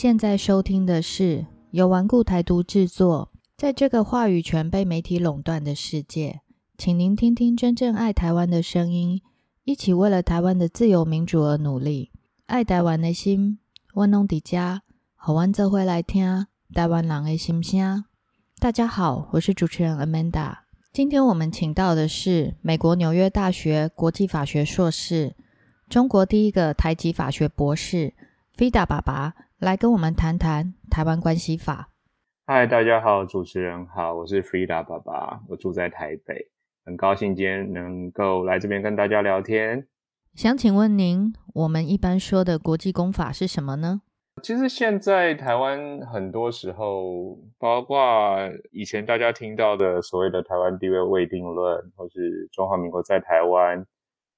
现在收听的是由顽固台独制作。在这个话语权被媒体垄断的世界，请您听听真正爱台湾的声音，一起为了台湾的自由民主而努力。爱台湾的心，我拢伫家，好玩则会来听台湾人的心声。大家好，我是主持人 Amanda。今天我们请到的是美国纽约大学国际法学硕士、中国第一个台籍法学博士 Fida 爸爸，来跟我们谈谈台湾关系法。嗨，大家好，主持人好，我是 Frida 爸爸，我住在台北，很高兴今天能够来这边跟大家聊天。想请问您，我们一般说的国际公法是什么呢？其实现在台湾很多时候，包括以前大家听到的所谓的台湾地位未定论，或是中华民国在台湾，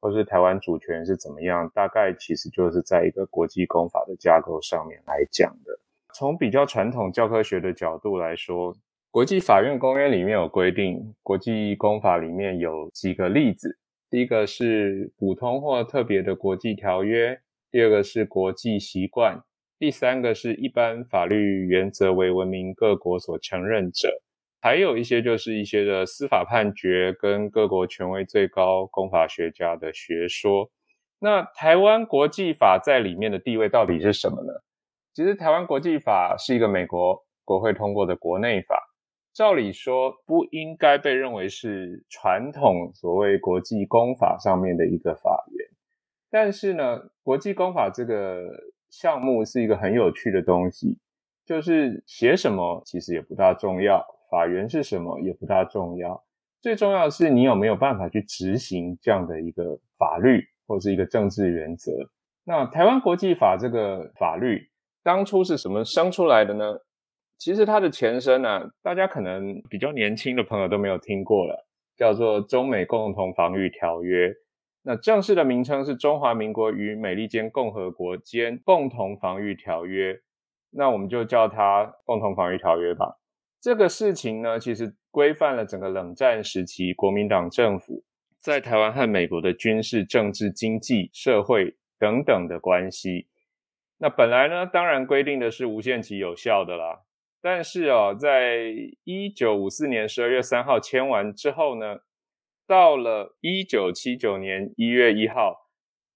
或是台湾主权是怎么样，大概其实就是在一个国际公法的架构上面来讲的。从比较传统教科学的角度来说，国际法院公约里面有规定，国际公法里面有几个例子。第一个是普通或特别的国际条约，第二个是国际习惯，第三个是一般法律原则为文明各国所承认者，还有一些就是一些的司法判决跟各国权威最高公法学家的学说。那台湾国际法在里面的地位到底是什么呢？其实台湾国际法是一个美国国会通过的国内法，照理说不应该被认为是传统所谓国际公法上面的一个法源。但是呢，国际公法这个项目是一个很有趣的东西，就是写什么其实也不大重要，法源是什么也不大重要，最重要的是你有没有办法去执行这样的一个法律或是一个政治原则。那台湾国际法这个法律。当初是什么生出来的呢？其实它的前身呢，大家可能比较年轻的朋友都没有听过了，叫做《中美共同防御条约》。那正式的名称是《中华民国与美利坚共和国间共同防御条约》。那我们就叫它《共同防御条约》吧。这个事情呢，其实规范了整个冷战时期国民党政府在台湾和美国的军事、政治、经济、社会等等的关系。那本来呢，当然规定的是无限期有效的啦。但是哦，在一九五四年十二月三号签完之后呢，到了一九七九年一月一号，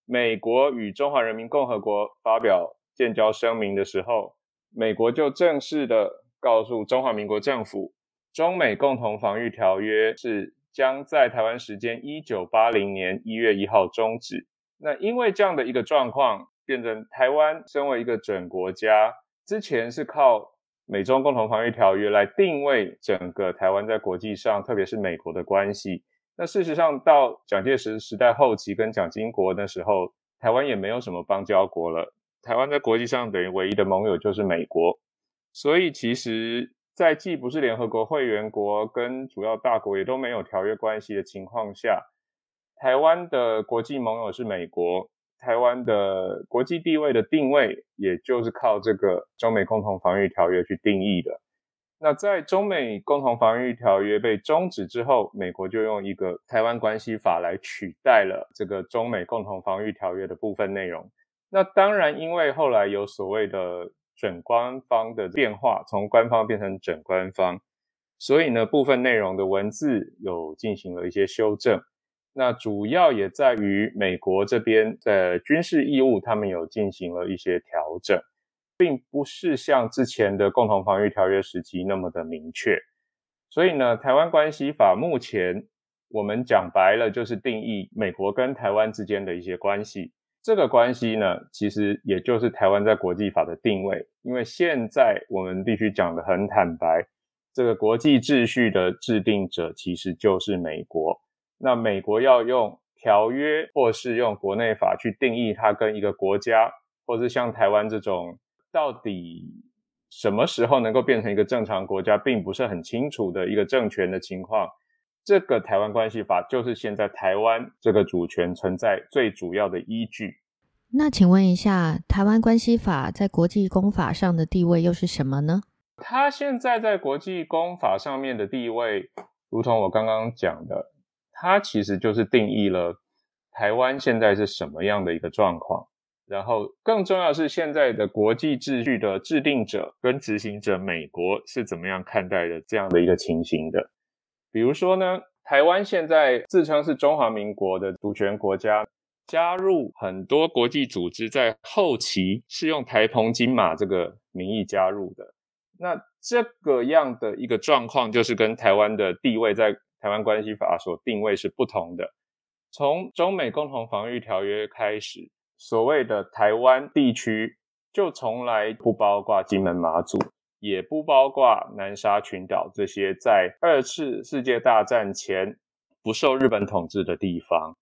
美国与中华人民共和国发表建交声明的时候，美国就正式的告诉中华民国政府，中美共同防御条约是将在台湾时间一九八零年一月一号终止。那因为这样的一个状况。变成台湾身为一个准国家，之前是靠美中共同防御条约来定位整个台湾在国际上，特别是美国的关系。那事实上，到蒋介石时代后期跟蒋经国那时候，台湾也没有什么邦交国了。台湾在国际上等于唯一的盟友就是美国。所以其实，在既不是联合国会员国，跟主要大国也都没有条约关系的情况下，台湾的国际盟友是美国。台湾的国际地位的定位，也就是靠这个中美共同防御条约去定义的。那在中美共同防御条约被终止之后，美国就用一个台湾关系法来取代了这个中美共同防御条约的部分内容。那当然，因为后来有所谓的准官方的变化，从官方变成准官方，所以呢，部分内容的文字有进行了一些修正。那主要也在于美国这边的军事义务，他们有进行了一些调整，并不是像之前的共同防御条约时期那么的明确。所以呢，台湾关系法目前我们讲白了就是定义美国跟台湾之间的一些关系。这个关系呢，其实也就是台湾在国际法的定位。因为现在我们必须讲的很坦白，这个国际秩序的制定者其实就是美国。那美国要用条约，或是用国内法去定义它跟一个国家，或是像台湾这种，到底什么时候能够变成一个正常国家，并不是很清楚的一个政权的情况。这个台湾关系法就是现在台湾这个主权存在最主要的依据。那请问一下，台湾关系法在国际公法上的地位又是什么呢？它现在在国际公法上面的地位，如同我刚刚讲的。它其实就是定义了台湾现在是什么样的一个状况。然后更重要是现在的国际秩序的制定者跟执行者，美国是怎么样看待的这样的一个情形的？比如说呢，台湾现在自称是中华民国的主权国家，加入很多国际组织，在后期是用台澎金马这个名义加入的。那这个样的一个状况，就是跟台湾的地位在台湾关系法所定位是不同的。从中美共同防御条约开始。所谓的台湾地区，就从来不包括金门、马祖，也不包括南沙群岛这些在二次世界大战前不受日本统治的地方。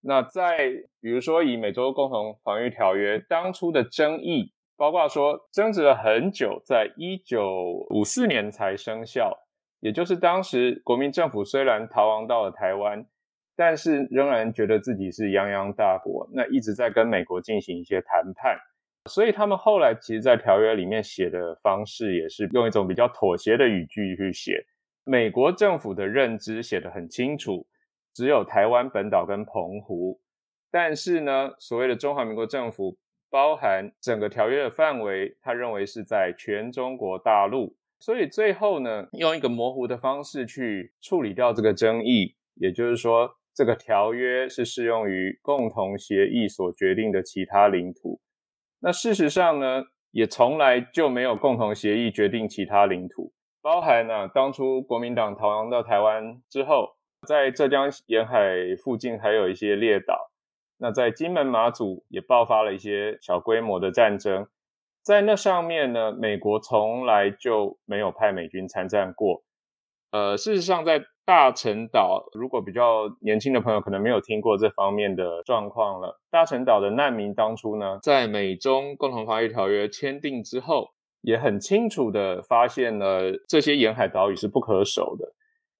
那在比如说以美洲共同防御条约当初的争议，包括说争执了很久，在一九五四年才生效，也就是当时国民政府虽然逃亡到了台湾。但是仍然觉得自己是泱泱大国，那一直在跟美国进行一些谈判，所以他们后来其实，在条约里面写的方式也是用一种比较妥协的语句去写。美国政府的认知写得很清楚，只有台湾本岛跟澎湖，但是呢，所谓的中华民国政府包含整个条约的范围，他认为是在全中国大陆，所以最后呢，用一个模糊的方式去处理掉这个争议，也就是说。这个条约是适用于共同协议所决定的其他领土。那事实上呢，也从来就没有共同协议决定其他领土。包含呢，当初国民党逃亡到台湾之后，在浙江沿海附近还有一些列岛。那在金门、马祖也爆发了一些小规模的战争。在那上面呢，美国从来就没有派美军参战过。呃，事实上在。大陈岛，如果比较年轻的朋友可能没有听过这方面的状况了。大陈岛的难民当初呢，在美中共同防御条约签订之后，也很清楚的发现了这些沿海岛屿是不可守的。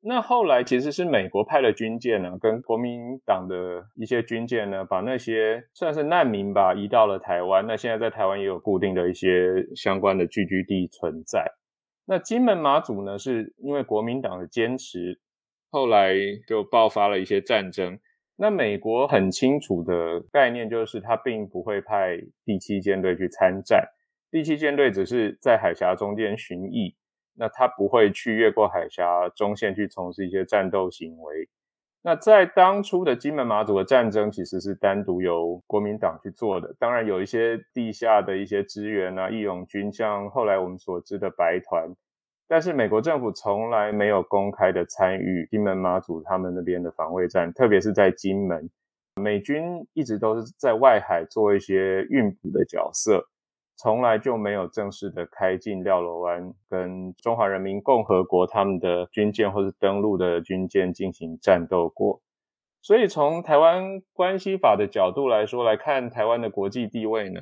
那后来其实是美国派了军舰呢，跟国民党的一些军舰呢，把那些算是难民吧，移到了台湾。那现在在台湾也有固定的一些相关的聚居地存在。那金门马祖呢，是因为国民党的坚持。后来就爆发了一些战争。那美国很清楚的概念就是，他并不会派第七舰队去参战。第七舰队只是在海峡中间巡弋，那他不会去越过海峡中线去从事一些战斗行为。那在当初的金门马祖的战争，其实是单独由国民党去做的。当然有一些地下的一些支援啊，义勇军，像后来我们所知的白团。但是美国政府从来没有公开的参与金门马祖他们那边的防卫战，特别是在金门，美军一直都是在外海做一些运补的角色，从来就没有正式的开进廖罗湾跟中华人民共和国他们的军舰或是登陆的军舰进行战斗过。所以从台湾关系法的角度来说，来看台湾的国际地位呢，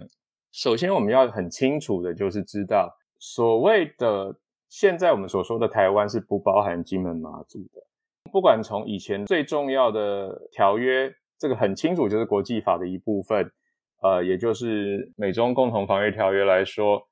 首先我们要很清楚的就是知道所谓的。现在我们所说的台湾是不包含金门马祖的。不管从以前最重要的条约，这个很清楚就是国际法的一部分，呃，也就是美中共同防御条约来说，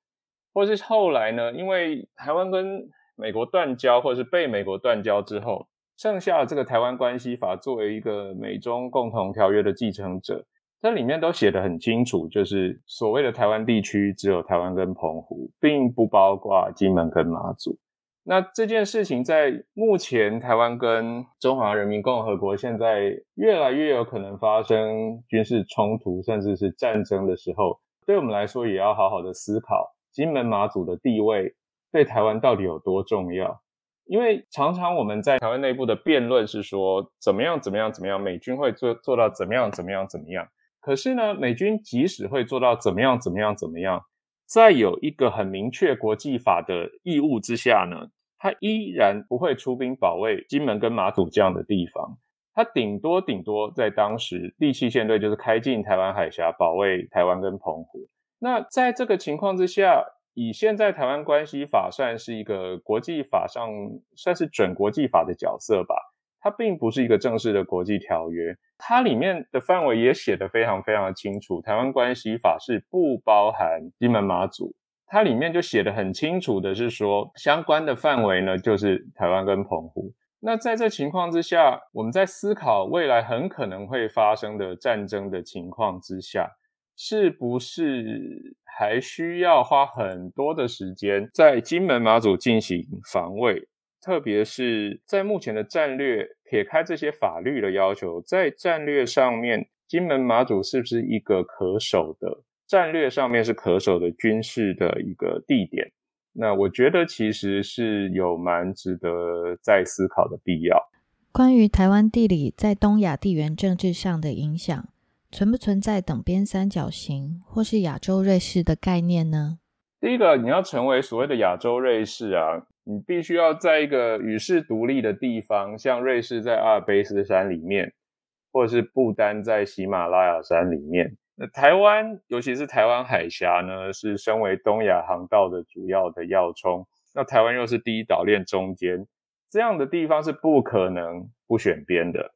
或是后来呢，因为台湾跟美国断交，或者是被美国断交之后，剩下这个台湾关系法作为一个美中共同条约的继承者。这里面都写得很清楚，就是所谓的台湾地区只有台湾跟澎湖，并不包括金门跟马祖。那这件事情在目前台湾跟中华人民共和国现在越来越有可能发生军事冲突，甚至是战争的时候，对我们来说也要好好的思考金门马祖的地位对台湾到底有多重要。因为常常我们在台湾内部的辩论是说，怎么样怎么样怎么样，美军会做做到怎么样怎么样怎么样。可是呢，美军即使会做到怎么样怎么样怎么样，在有一个很明确国际法的义务之下呢，他依然不会出兵保卫金门跟马祖这样的地方。他顶多顶多在当时第七舰队就是开进台湾海峡保卫台湾跟澎湖。那在这个情况之下，以现在台湾关系法算是一个国际法上算是准国际法的角色吧。它并不是一个正式的国际条约，它里面的范围也写得非常非常的清楚。台湾关系法是不包含金门马祖，它里面就写得很清楚的是说，相关的范围呢就是台湾跟澎湖。那在这情况之下，我们在思考未来很可能会发生的战争的情况之下，是不是还需要花很多的时间在金门马祖进行防卫？特别是在目前的战略，撇开这些法律的要求，在战略上面，金门马祖是不是一个可守的战略上面是可守的军事的一个地点？那我觉得其实是有蛮值得再思考的必要。关于台湾地理在东亚地缘政治上的影响，存不存在等边三角形或是亚洲瑞士的概念呢？第一个，你要成为所谓的亚洲瑞士啊，你必须要在一个与世独立的地方，像瑞士在阿尔卑斯山里面，或者是不丹在喜马拉雅山里面。那台湾，尤其是台湾海峡呢，是身为东亚航道的主要的要冲。那台湾又是第一岛链中间。这样的地方是不可能不选边的，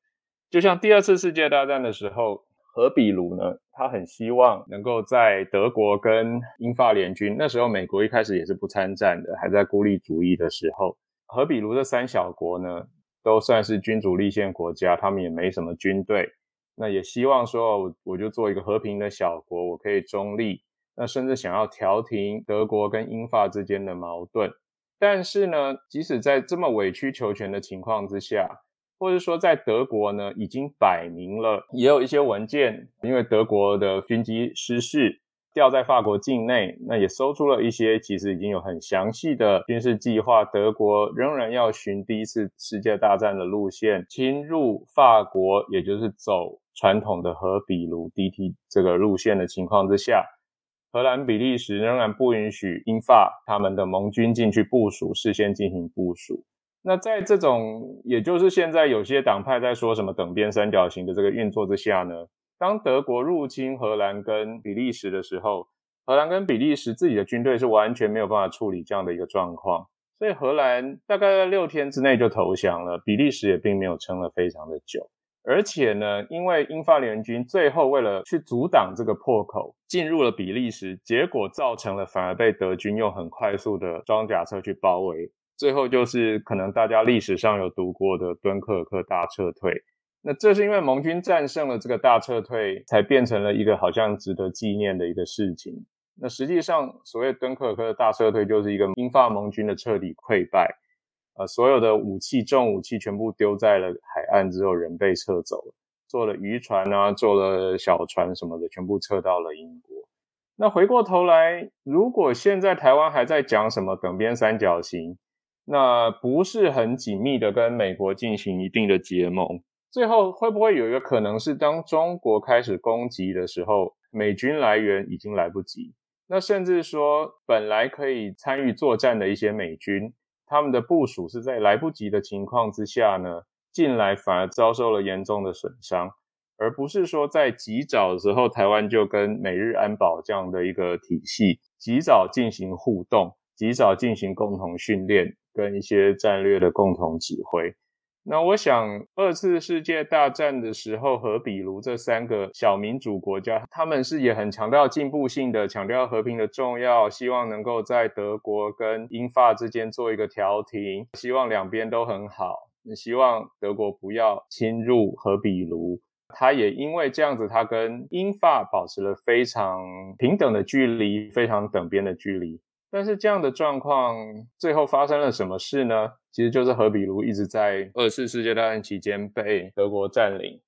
就像第二次世界大战的时候，何比卢呢？他很希望能够在德国跟英法联军，那时候美国一开始也是不参战的，还在孤立主义的时候，何比卢这三小国呢，都算是君主立宪国家，他们也没什么军队，那也希望说，我就做一个和平的小国，我可以中立，那甚至想要调停德国跟英法之间的矛盾。但是呢，即使在这么委曲求全的情况之下，或者说在德国呢，已经摆明了，也有一些文件，因为德国的军机失事，掉在法国境内，那也搜出了一些，其实已经有很详细的军事计划，德国仍然要循第一次世界大战的路线，侵入法国，也就是走传统的和比卢 DT 这个路线的情况之下。荷兰、比利时仍然不允许英法他们的盟军进去部署，事先进行部署。那在这种，也就是现在有些党派在说什么等边三角形的这个运作之下呢？当德国入侵荷兰跟比利时的时候，荷兰跟比利时自己的军队是完全没有办法处理这样的一个状况，所以荷兰大概在六天之内就投降了，比利时也并没有撑了非常的久。而且呢，因为英法联军最后为了去阻挡这个破口，进入了比利时，结果造成了反而被德军用很快速的装甲车去包围，最后就是可能大家历史上有读过的敦刻尔克大撤退。那这是因为盟军战胜了这个大撤退，才变成了一个好像值得纪念的一个事情。那实际上，所谓敦刻尔克大撤退，就是一个英法盟军的彻底溃败。呃，所有的武器、重武器全部丢在了海岸之后，人被撤走了。坐了渔船啊，坐了小船什么的，全部撤到了英国。那回过头来，如果现在台湾还在讲什么等边三角形，那不是很紧密的跟美国进行一定的结盟，最后会不会有一个可能是，当中国开始攻击的时候，美军来源已经来不及？那甚至说，本来可以参与作战的一些美军。他们的部署是在来不及的情况之下呢，进来反而遭受了严重的损伤，而不是说在及早的时候，台湾就跟美日安保这样的一个体系及早进行互动，及早进行共同训练跟一些战略的共同指挥。那我想，二次世界大战的时候，和比如这三个小民主国家，他们是也很强调进步性的，强调和平的重要，希望能够在德国跟英法之间做一个调停，希望两边都很好，希望德国不要侵入和比卢。他也因为这样子，他跟英法保持了非常平等的距离，非常等边的距离。但是这样的状况最后发生了什么事呢？其实就是何比卢一直在二次世界大战期间被德国占领。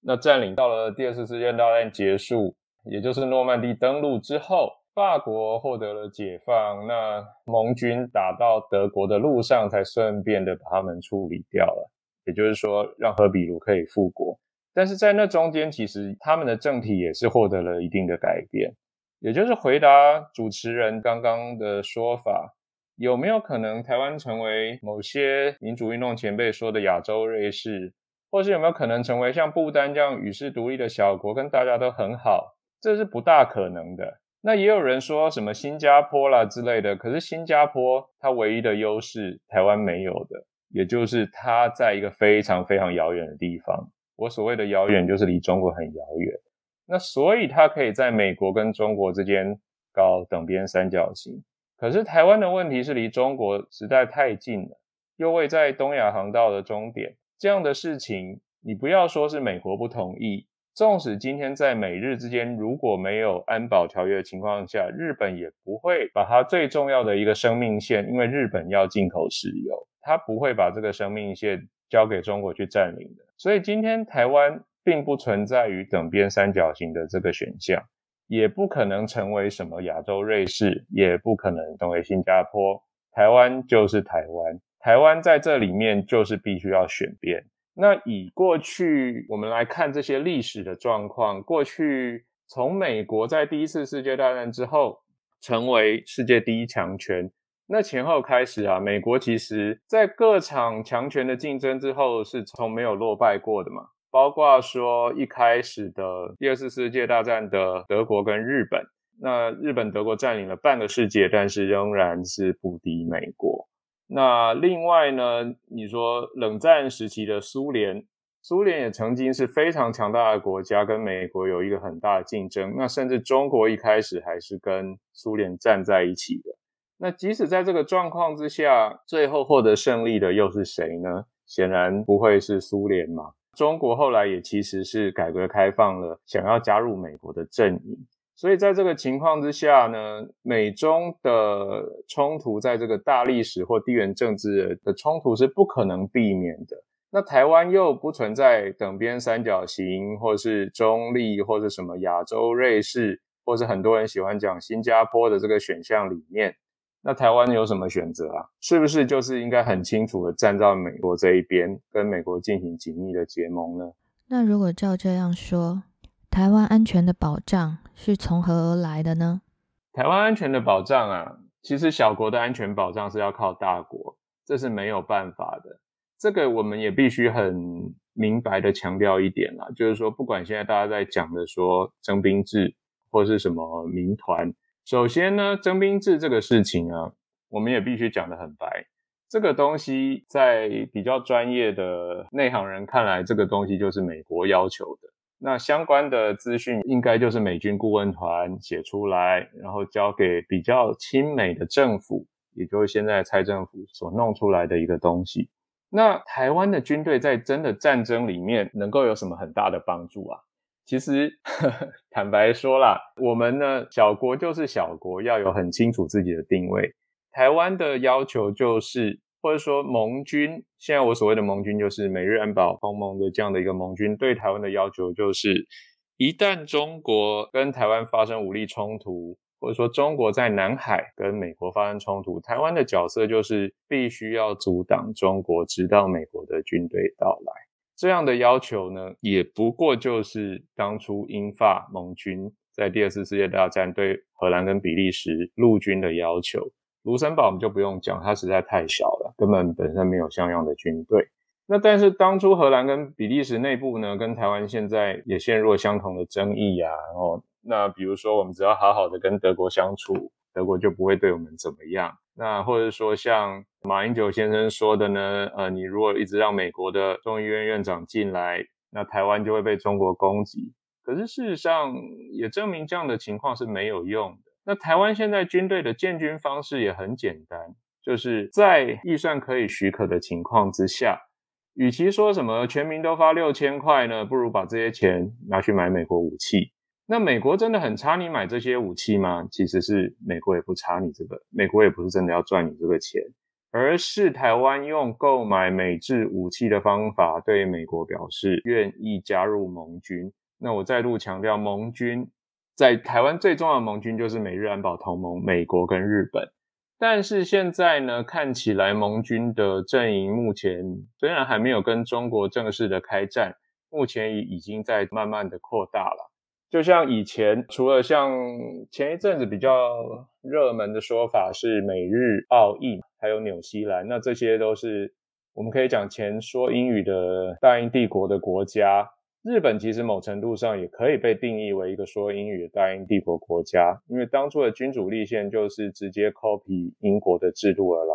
那占领到了第二次世界大战结束，也就是诺曼底登陆之后，法国获得了解放。那盟军打到德国的路上，才顺便的把他们处理掉了。也就是说，让何比卢可以复国。但是在那中间，其实他们的政体也是获得了一定的改变。也就是回答主持人刚刚的说法，有没有可能台湾成为某些民主运动前辈说的亚洲瑞士，或是有没有可能成为像不丹这样与世独立的小国，跟大家都很好？这是不大可能的。那也有人说什么新加坡啦之类的，可是新加坡它唯一的优势，台湾没有的，也就是它在一个非常非常遥远的地方。我所谓的遥远，就是离中国很遥远。那所以它可以在美国跟中国之间搞等边三角形，可是台湾的问题是离中国实在太近了，又位在东亚航道的终点，这样的事情你不要说是美国不同意，纵使今天在美日之间如果没有安保条约的情况下，日本也不会把它最重要的一个生命线，因为日本要进口石油，它不会把这个生命线交给中国去占领的。所以今天台湾并不存在于等边三角形的这个选项，也不可能成为什么亚洲瑞士，也不可能成为新加坡。台湾就是台湾，台湾在这里面就是必须要选边。那以过去我们来看这些历史的状况，过去从美国在第一次世界大战之后成为世界第一强权，那前后开始啊，美国其实在各场强权的竞争之后是从没有落败过的嘛，包括说一开始的第二次世界大战的德国跟日本，那日本德国占领了半个世界，但是仍然是不敌美国。那另外呢？你说冷战时期的苏联，苏联也曾经是非常强大的国家，跟美国有一个很大的竞争。那甚至中国一开始还是跟苏联站在一起的。那即使在这个状况之下，最后获得胜利的又是谁呢？显然不会是苏联嘛。中国后来也其实是改革开放了，想要加入美国的阵营。所以在这个情况之下呢，美中的冲突在这个大历史或地缘政治的冲突是不可能避免的。那台湾又不存在等边三角形，或是中立，或者什么亚洲瑞士，或是很多人喜欢讲新加坡的这个选项里面。那台湾有什么选择啊？是不是就是应该很清楚的站在美国这一边，跟美国进行紧密的结盟呢？那如果照这样说，台湾安全的保障是从何而来的呢？台湾安全的保障啊，其实小国的安全保障是要靠大国，这是没有办法的。这个我们也必须很明白的强调一点啦，就是说，不管现在大家在讲的说征兵制或是什么民团，首先呢，征兵制这个事情啊，我们也必须讲得很白。这个东西在比较专业的内行人看来，这个东西就是美国要求的。那相关的资讯应该就是美军顾问团写出来，然后交给比较亲美的政府，也就是现在蔡政府所弄出来的一个东西。那台湾的军队在真的战争里面能够有什么很大的帮助啊？其实呵呵 坦白说啦，我们呢小国就是小国，要有很清楚自己的定位。台湾的要求就是。或者说盟军，现在我所谓的盟军就是美日安保同盟的这样的一个盟军，对台湾的要求就是，一旦中国跟台湾发生武力冲突，或者说中国在南海跟美国发生冲突，台湾的角色就是必须要阻挡中国，直到美国的军队到来。这样的要求呢，也不过就是当初英法盟军在第二次世界大战对荷兰跟比利时陆军的要求。卢森堡我们就不用讲，它实在太小了，根本本身没有像样的军队。那但是当初荷兰跟比利时内部呢，跟台湾现在也陷入了相同的争议啊。然后那比如说，我们只要好好的跟德国相处，德国就不会对我们怎么样。那或者说像马英九先生说的呢，呃，你如果一直让美国的众议院院长进来，那台湾就会被中国攻击。可是事实上也证明这样的情况是没有用的。那台湾现在军队的建军方式也很简单，就是在预算可以许可的情况之下，与其说什么全民都发六千块呢，不如把这些钱拿去买美国武器。那美国真的很差你买这些武器吗？其实是美国也不差你这个，美国也不是真的要赚你这个钱，而是台湾用购买美制武器的方法对美国表示愿意加入盟军。那我再度强调，盟军。在台湾最重要的盟军就是美日安保同盟，美国跟日本。但是现在呢，看起来盟军的阵营目前虽然还没有跟中国正式的开战，目前已已经在慢慢的扩大了。就像以前，除了像前一阵子比较热门的说法是美日澳印，还有纽西兰，那这些都是我们可以讲前说英语的大英帝国的国家。日本其实某程度上也可以被定义为一个说英语的大英帝国国家，因为当初的君主立宪就是直接 copy 英国的制度而来。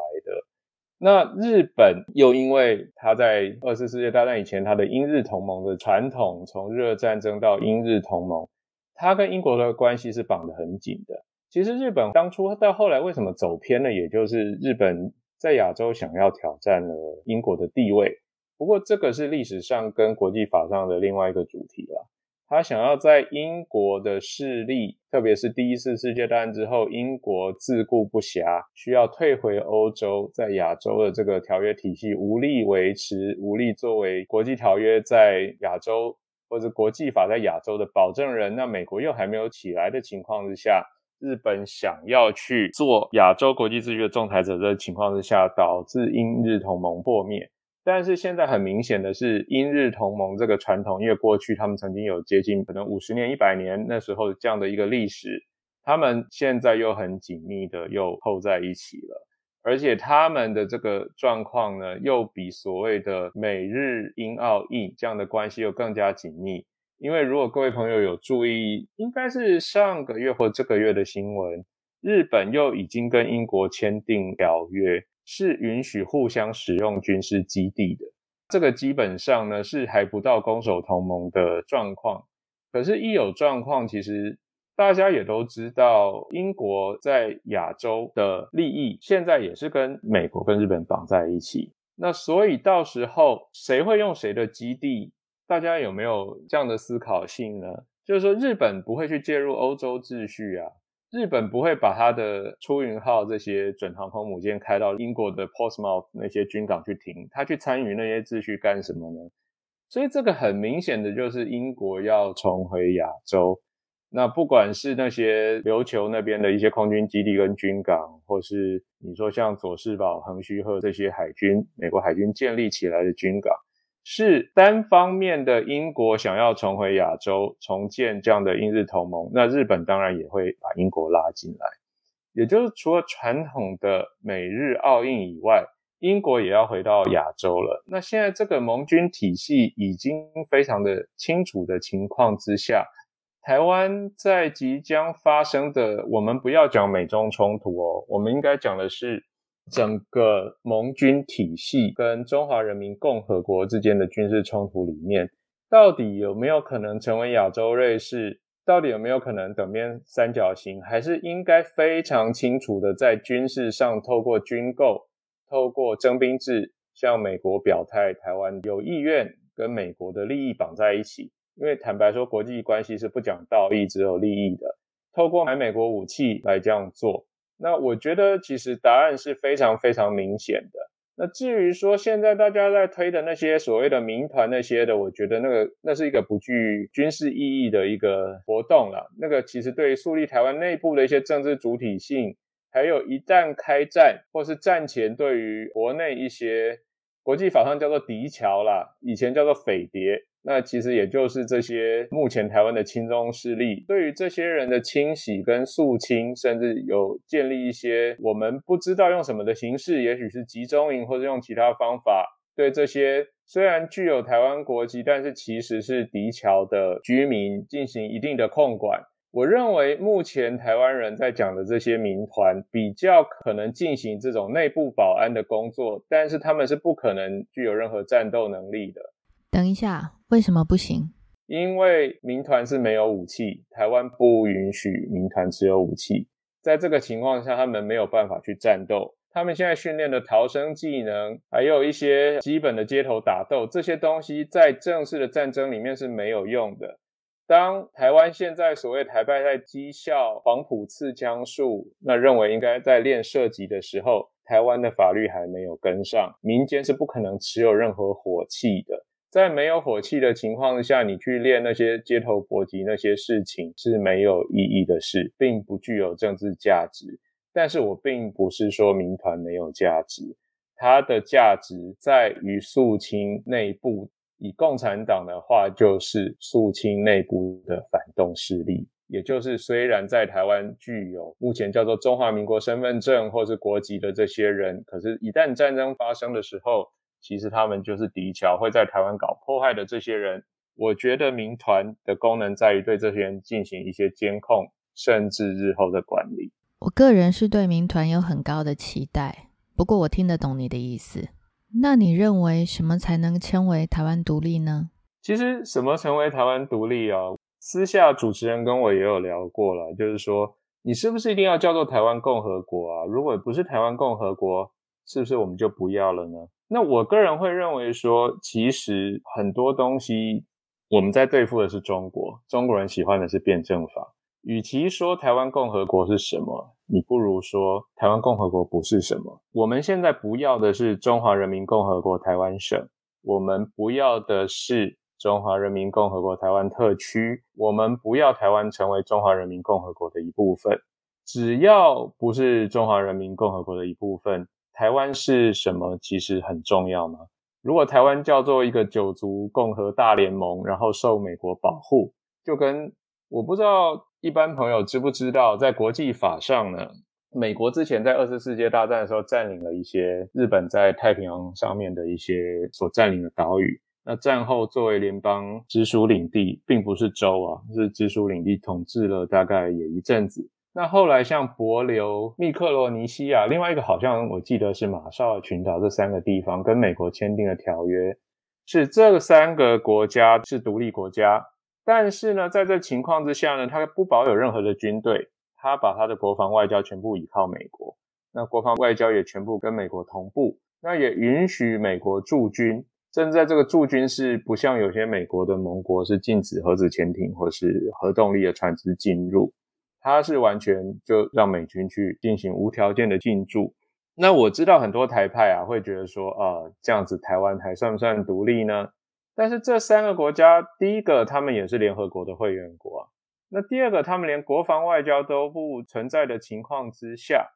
那日本又因为他在二次世界大战以前，他的英日同盟的传统，从日俄战争到英日同盟，他跟英国的关系是绑得很紧的。其实日本当初到后来为什么走偏了，也就是日本在亚洲想要挑战了英国的地位。不过这个是历史上跟国际法上的另外一个主题了。他想要在英国的势力，特别是第一次世界大战之后，英国自顾不暇，需要退回欧洲，在亚洲的这个条约体系无力维持，无力作为国际条约在亚洲或者国际法在亚洲的保证人。那美国又还没有起来的情况之下，日本想要去做亚洲国际秩序的仲裁者的情况之下，导致英日同盟破灭。但是现在很明显的是，英日同盟这个传统，因为过去他们曾经有接近可能五十年、一百年那时候这样的一个历史，他们现在又很紧密的又扣在一起了，而且他们的这个状况呢，又比所谓的美日英澳印这样的关系又更加紧密。因为如果各位朋友有注意，应该是上个月或这个月的新闻，日本又已经跟英国签订条约。是允许互相使用军事基地的，这个基本上呢是还不到攻守同盟的状况。可是，一有状况，其实大家也都知道，英国在亚洲的利益现在也是跟美国跟日本绑在一起。那所以到时候谁会用谁的基地，大家有没有这样的思考性呢？就是说，日本不会去介入欧洲秩序啊。日本不会把它的出云号这些准航空母舰开到英国的 Portsmouth 那些军港去停，他去参与那些秩序干什么呢？所以这个很明显的就是英国要重回亚洲。那不管是那些琉球那边的一些空军基地跟军港，或是你说像佐世保、横须贺这些海军美国海军建立起来的军港。是单方面的英国想要重回亚洲，重建这样的英日同盟，那日本当然也会把英国拉进来。也就是除了传统的美日澳印以外，英国也要回到亚洲了。那现在这个盟军体系已经非常的清楚的情况之下，台湾在即将发生的，我们不要讲美中冲突哦，我们应该讲的是。整个盟军体系跟中华人民共和国之间的军事冲突里面，到底有没有可能成为亚洲瑞士？到底有没有可能等边三角形？还是应该非常清楚的在军事上透过军购、透过征兵制，向美国表态，台湾有意愿跟美国的利益绑在一起？因为坦白说，国际关系是不讲道义，只有利益的。透过买美国武器来这样做。那我觉得其实答案是非常非常明显的。那至于说现在大家在推的那些所谓的民团那些的，我觉得那个那是一个不具军事意义的一个活动了。那个其实对于树立台湾内部的一些政治主体性，还有一旦开战或是战前对于国内一些国际法上叫做敌侨啦，以前叫做匪谍。那其实也就是这些目前台湾的亲中势力，对于这些人的清洗跟肃清，甚至有建立一些我们不知道用什么的形式，也许是集中营或者用其他方法，对这些虽然具有台湾国籍，但是其实是敌侨的居民进行一定的控管。我认为目前台湾人在讲的这些民团，比较可能进行这种内部保安的工作，但是他们是不可能具有任何战斗能力的。等一下，为什么不行？因为民团是没有武器，台湾不允许民团持有武器。在这个情况下，他们没有办法去战斗。他们现在训练的逃生技能，还有一些基本的街头打斗，这些东西在正式的战争里面是没有用的。当台湾现在所谓台派在讥笑黄埔刺枪术，那认为应该在练射击的时候，台湾的法律还没有跟上，民间是不可能持有任何火器的。在没有火器的情况下，你去练那些街头搏击那些事情是没有意义的事，并不具有政治价值。但是我并不是说民团没有价值，它的价值在于肃清内部。以共产党的话，就是肃清内部的反动势力，也就是虽然在台湾具有目前叫做中华民国身份证或是国籍的这些人，可是，一旦战争发生的时候，其实他们就是敌侨，会在台湾搞破坏的这些人。我觉得民团的功能在于对这些人进行一些监控，甚至日后的管理。我个人是对民团有很高的期待，不过我听得懂你的意思。那你认为什么才能称为台湾独立呢？其实什么成为台湾独立啊？私下主持人跟我也有聊过了，就是说你是不是一定要叫做台湾共和国啊？如果不是台湾共和国，是不是我们就不要了呢？那我个人会认为说，其实很多东西我们在对付的是中国，中国人喜欢的是辩证法。与其说台湾共和国是什么，你不如说台湾共和国不是什么。我们现在不要的是中华人民共和国台湾省，我们不要的是中华人民共和国台湾特区，我们不要台湾成为中华人民共和国的一部分。只要不是中华人民共和国的一部分，台湾是什么其实很重要吗？如果台湾叫做一个九族共和大联盟，然后受美国保护，就跟我不知道一般朋友知不知道，在国际法上呢，美国之前在二次世界大战的时候占领了一些日本在太平洋上面的一些所占领的岛屿。那战后作为联邦直属领地，并不是州啊，是直属领地统治了大概也一阵子。那后来像帛琉、密克罗尼西亚，另外一个好像我记得是马绍尔群岛这三个地方跟美国签订了条约，是这三个国家是独立国家。但是呢，在这情况之下呢，他不保有任何的军队，他把他的国防外交全部依靠美国，那国防外交也全部跟美国同步，那也允许美国驻军，甚至在这个驻军是不像有些美国的盟国是禁止核子潜艇或是核动力的船只进入。他是完全就让美军去进行无条件的进驻。那我知道很多台派啊会觉得说，啊这样子台湾还算不算独立呢？但是这三个国家，第一个他们也是联合国的会员国啊，那第二个他们连国防外交都不存在的情况之下，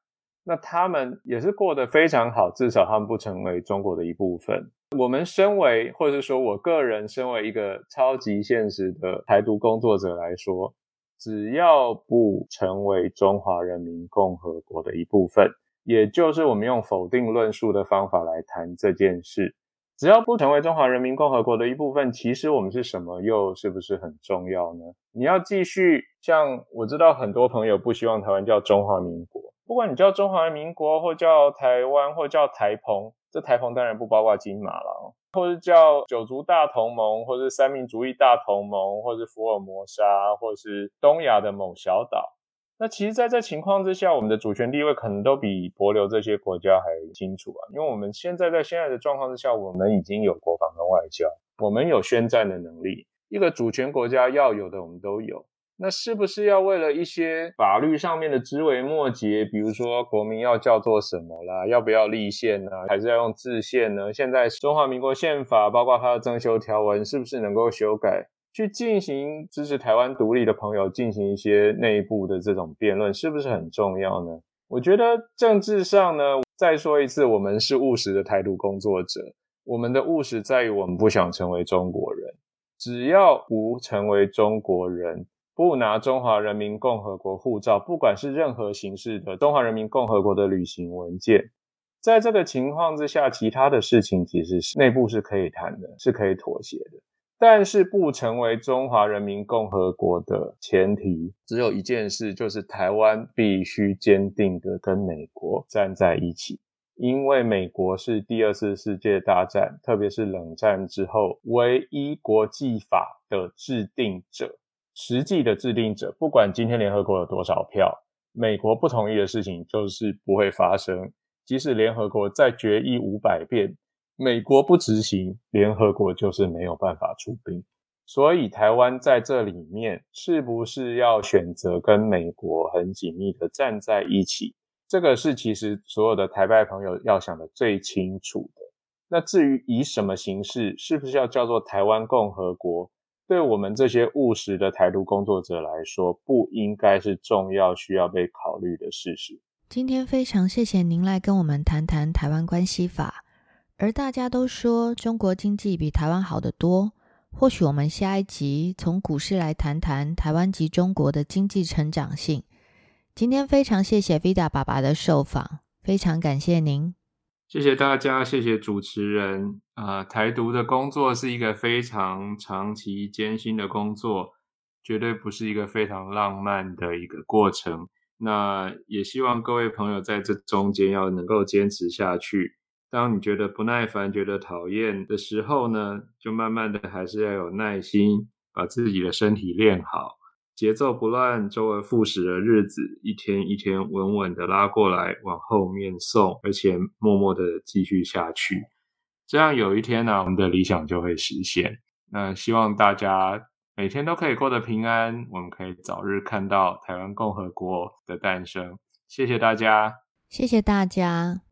那他们也是过得非常好，至少他们不成为中国的一部分。我们身为，或者说我个人身为一个超级现实的台独工作者来说。只要不成为中华人民共和国的一部分，也就是我们用否定论述的方法来谈这件事。只要不成为中华人民共和国的一部分，其实我们是什么，又是不是很重要呢？你要继续像我知道很多朋友不希望台湾叫中华民国，不管你叫中华民国，或叫台湾，或叫台澎，这台风当然不包括金马了。或是叫九族大同盟，或是三民主义大同盟，或是福尔摩沙，或者是东亚的某小岛。那其实，在这情况之下，我们的主权地位可能都比博流这些国家还清楚啊。因为我们现在在现在的状况之下，我们已经有国防跟外交，我们有宣战的能力。一个主权国家要有的，我们都有。那是不是要为了一些法律上面的枝微末节，比如说国民要叫做什么啦，要不要立宪呢？还是要用自宪呢？现在中华民国宪法包括它的增修条文，是不是能够修改，去进行支持台湾独立的朋友进行一些内部的这种辩论，是不是很重要呢？我觉得政治上呢，再说一次，我们是务实的台独工作者，我们的务实在于我们不想成为中国人，只要不成为中国人。不拿中华人民共和国护照，不管是任何形式的中华人民共和国的旅行文件，在这个情况之下，其他的事情其实是内部是可以谈的，是可以妥协的。但是不成为中华人民共和国的前提，只有一件事，就是台湾必须坚定的跟美国站在一起，因为美国是第二次世界大战，特别是冷战之后唯一国际法的制定者。实际的制定者，不管今天联合国有多少票，美国不同意的事情就是不会发生。即使联合国再决议五百遍，美国不执行，联合国就是没有办法出兵。所以，台湾在这里面是不是要选择跟美国很紧密的站在一起？这个是其实所有的台派朋友要想的最清楚的。那至于以什么形式，是不是要叫做台湾共和国？对我们这些务实的台独工作者来说，不应该是重要需要被考虑的事实。今天非常谢谢您来跟我们谈谈台湾关系法。而大家都说中国经济比台湾好得多，或许我们下一集从股市来谈谈台湾及中国的经济成长性。今天非常谢谢 Vida 爸爸的受访，非常感谢您。谢谢大家，谢谢主持人。啊，台独的工作是一个非常长期艰辛的工作，绝对不是一个非常浪漫的一个过程。那也希望各位朋友在这中间要能够坚持下去。当你觉得不耐烦、觉得讨厌的时候呢，就慢慢的还是要有耐心，把自己的身体练好。节奏不乱、周而复始的日子，一天一天稳稳的拉过来，往后面送，而且默默的继续下去。这样有一天呢，我们的理想就会实现。那希望大家每天都可以过得平安，我们可以早日看到台湾共和国的诞生。谢谢大家，谢谢大家。